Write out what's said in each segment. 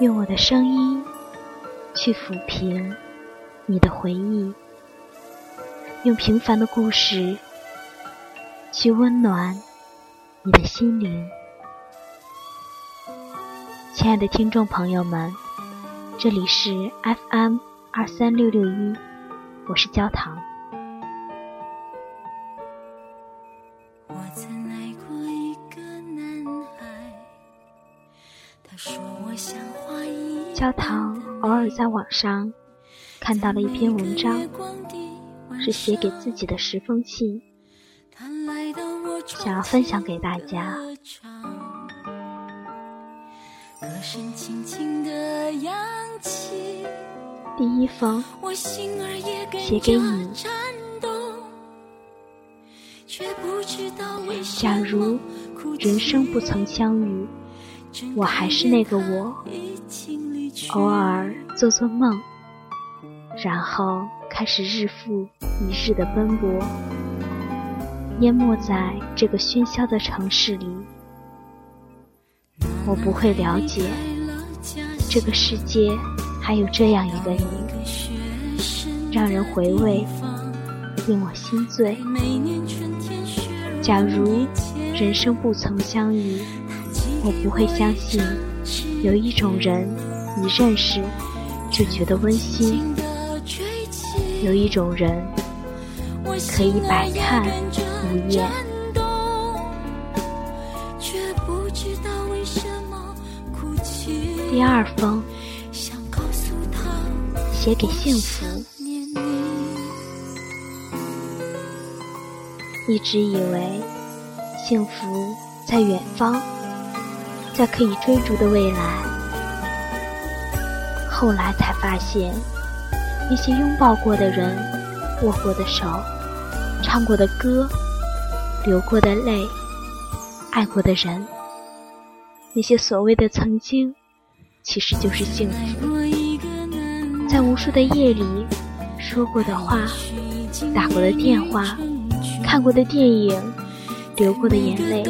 用我的声音去抚平你的回忆，用平凡的故事去温暖你的心灵。亲爱的听众朋友们，这里是 FM 二三六六一，我是焦糖。焦糖偶尔在网上看到了一篇文章，是写给自己的十封信，想要分享给大家。第一封，写给你。假如人生不曾相遇，我还是那个我，偶尔做做梦，然后开始日复一日的奔波，淹没在这个喧嚣的城市里。我不会了解，这个世界还有这样一个你，让人回味，令我心醉。假如人生不曾相遇，我不会相信有一种人，一认识就觉得温馨；有一种人可以百看不厌。第二封，写给幸福。一直以为幸福在远方，在可以追逐的未来。后来才发现，那些拥抱过的人、握过的手、唱过的歌、流过的泪、爱过的人，那些所谓的曾经。其实就是幸福，在无数的夜里说过的话、打过的电话、看过的电影、流过的眼泪、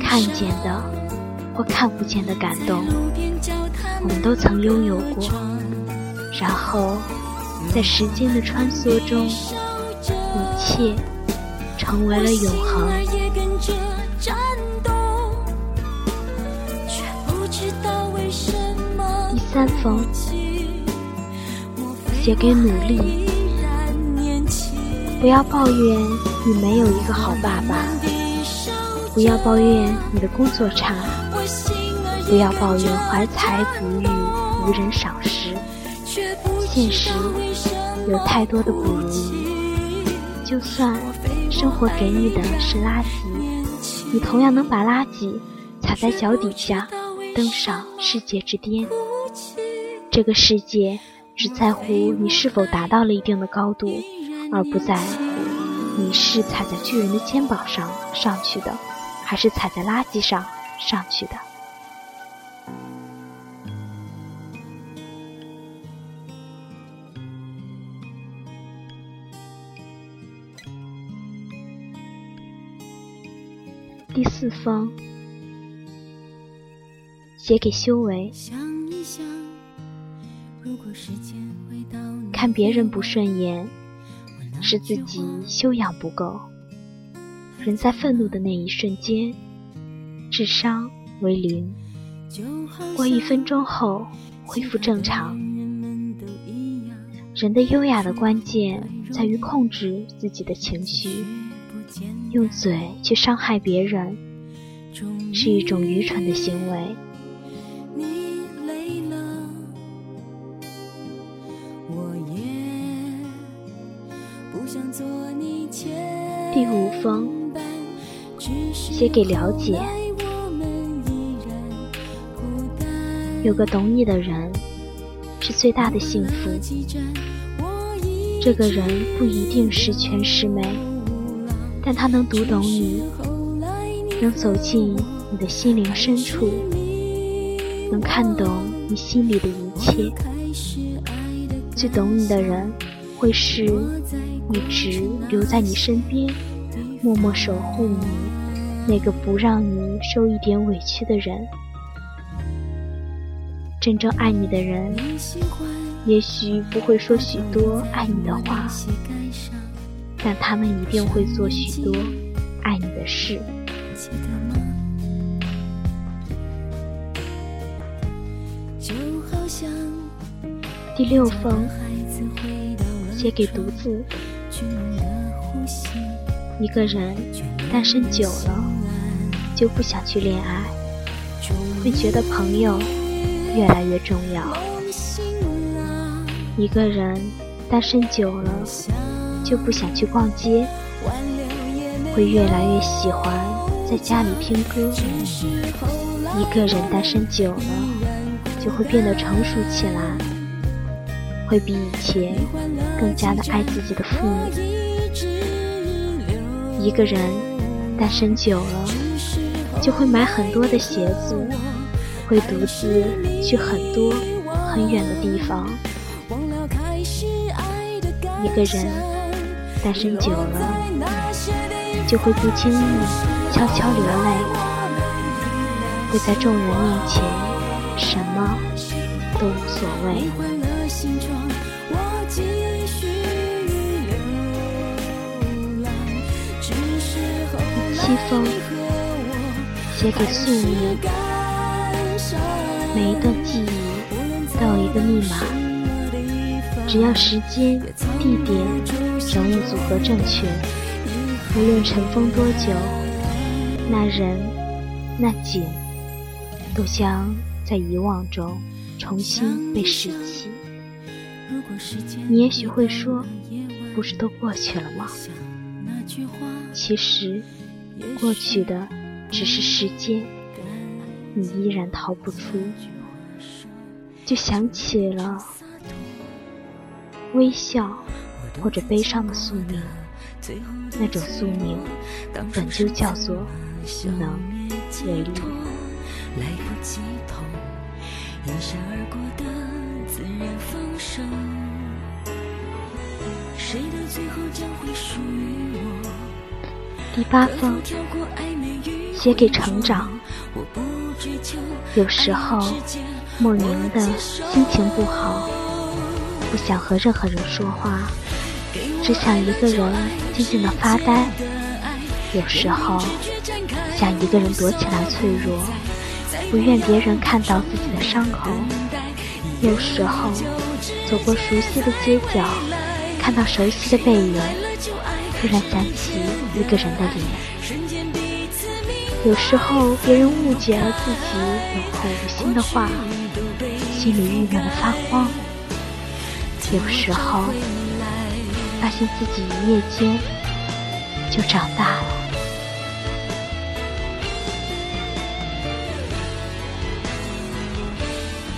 看见的或看不见的感动，我们都曾拥有过。然后，在时间的穿梭中，一切成为了永恒。第三封，写给努力。不要抱怨你没有一个好爸爸，不要抱怨你的工作差，不要抱怨怀才不遇无人赏识。现实有太多的不如意，就算生活给你的是垃圾，你同样能把垃圾踩在脚底下，登上世界之巅。这个世界只在乎你是否达到了一定的高度，而不在乎你是踩在巨人的肩膀上上去的，还是踩在垃圾上上去的。第四封，写给修为。看别人不顺眼，是自己修养不够。人在愤怒的那一瞬间，智商为零，过一分钟后恢复正常。人的优雅的关键在于控制自己的情绪，用嘴去伤害别人，是一种愚蠢的行为。第五封，写给了解。有个懂你的人，是最大的幸福。这个人不一定十全十美，但他能读懂你，能走进你的心灵深处，能看懂你心里的一切。最懂你的人，会是一直留在你身边。默默守护你，那个不让你受一点委屈的人。真正爱你的人，也许不会说许多爱你的话，但他们一定会做许多爱你的事。第六封，写给独自。一个人单身久了，就不想去恋爱，会觉得朋友越来越重要。一个人单身久了，就不想去逛街，会越来越喜欢在家里听歌。一个人单身久了，就会变得成熟起来，会比以前更加的爱自己的父母。一个人单身久了，就会买很多的鞋子，会独自去很多很远的地方。一个人单身久了，就会不经意悄悄流泪，会在众人面前什么都无所谓。西风写给宿命，每一段记忆都有一个密码，只要时间、地点、人物组合正确，无论尘封多久，那人、那景，都将在遗忘中重新被拾起。你也许会说，不是都过去了吗？其实。过去的只是时间，你依然逃不出。就想起了微笑或者悲伤的宿命，那种宿命本就叫做无能为力。第八封，写给成长。有时候，莫名的心情不好，不想和任何人说话，只想一个人静静的发呆。有时候，想一个人躲起来脆弱，不愿别人看到自己的伤口。有时候，走过熟悉的街角，看到熟悉的背影。突然想起一个人的脸，有时候别人误解了自己有口无心的话，心里郁闷的发慌。有时候发现自己一夜间就长大了。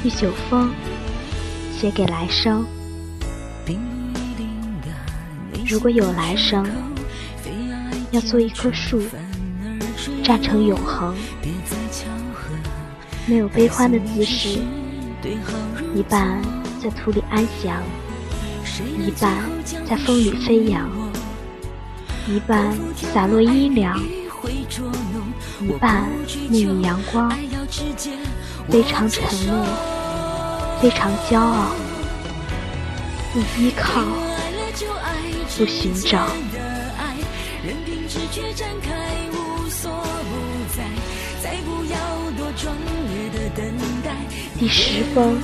第九封，写给来生。如果有来生，要做一棵树，站成永恒，没有悲欢的姿势，一半在土里安详，一半在风里飞扬，一半洒落阴凉，一半沐浴阳光，非常沉默，非常骄傲，不依靠。不寻找。第十封，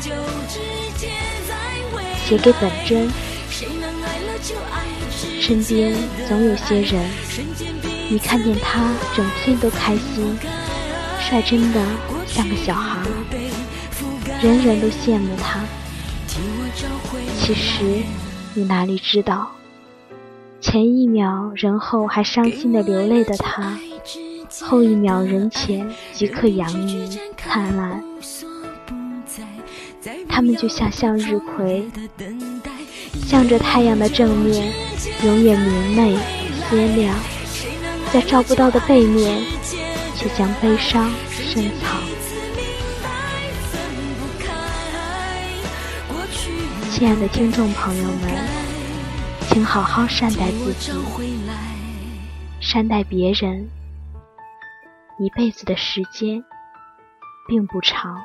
写给本真。身边总有些人，你看见他，整天都开心，率真的像个小孩，人人都羡慕他。其实，你哪里知道？前一秒人后还伤心的流泪的他，后一秒人前即刻洋溢灿烂。他们就像向日葵，向着太阳的正面，永远明媚鲜亮；在照不到的背面，却将悲伤深藏。亲爱的听众朋友们。请好好善待自己，善待别人。一辈子的时间并不长。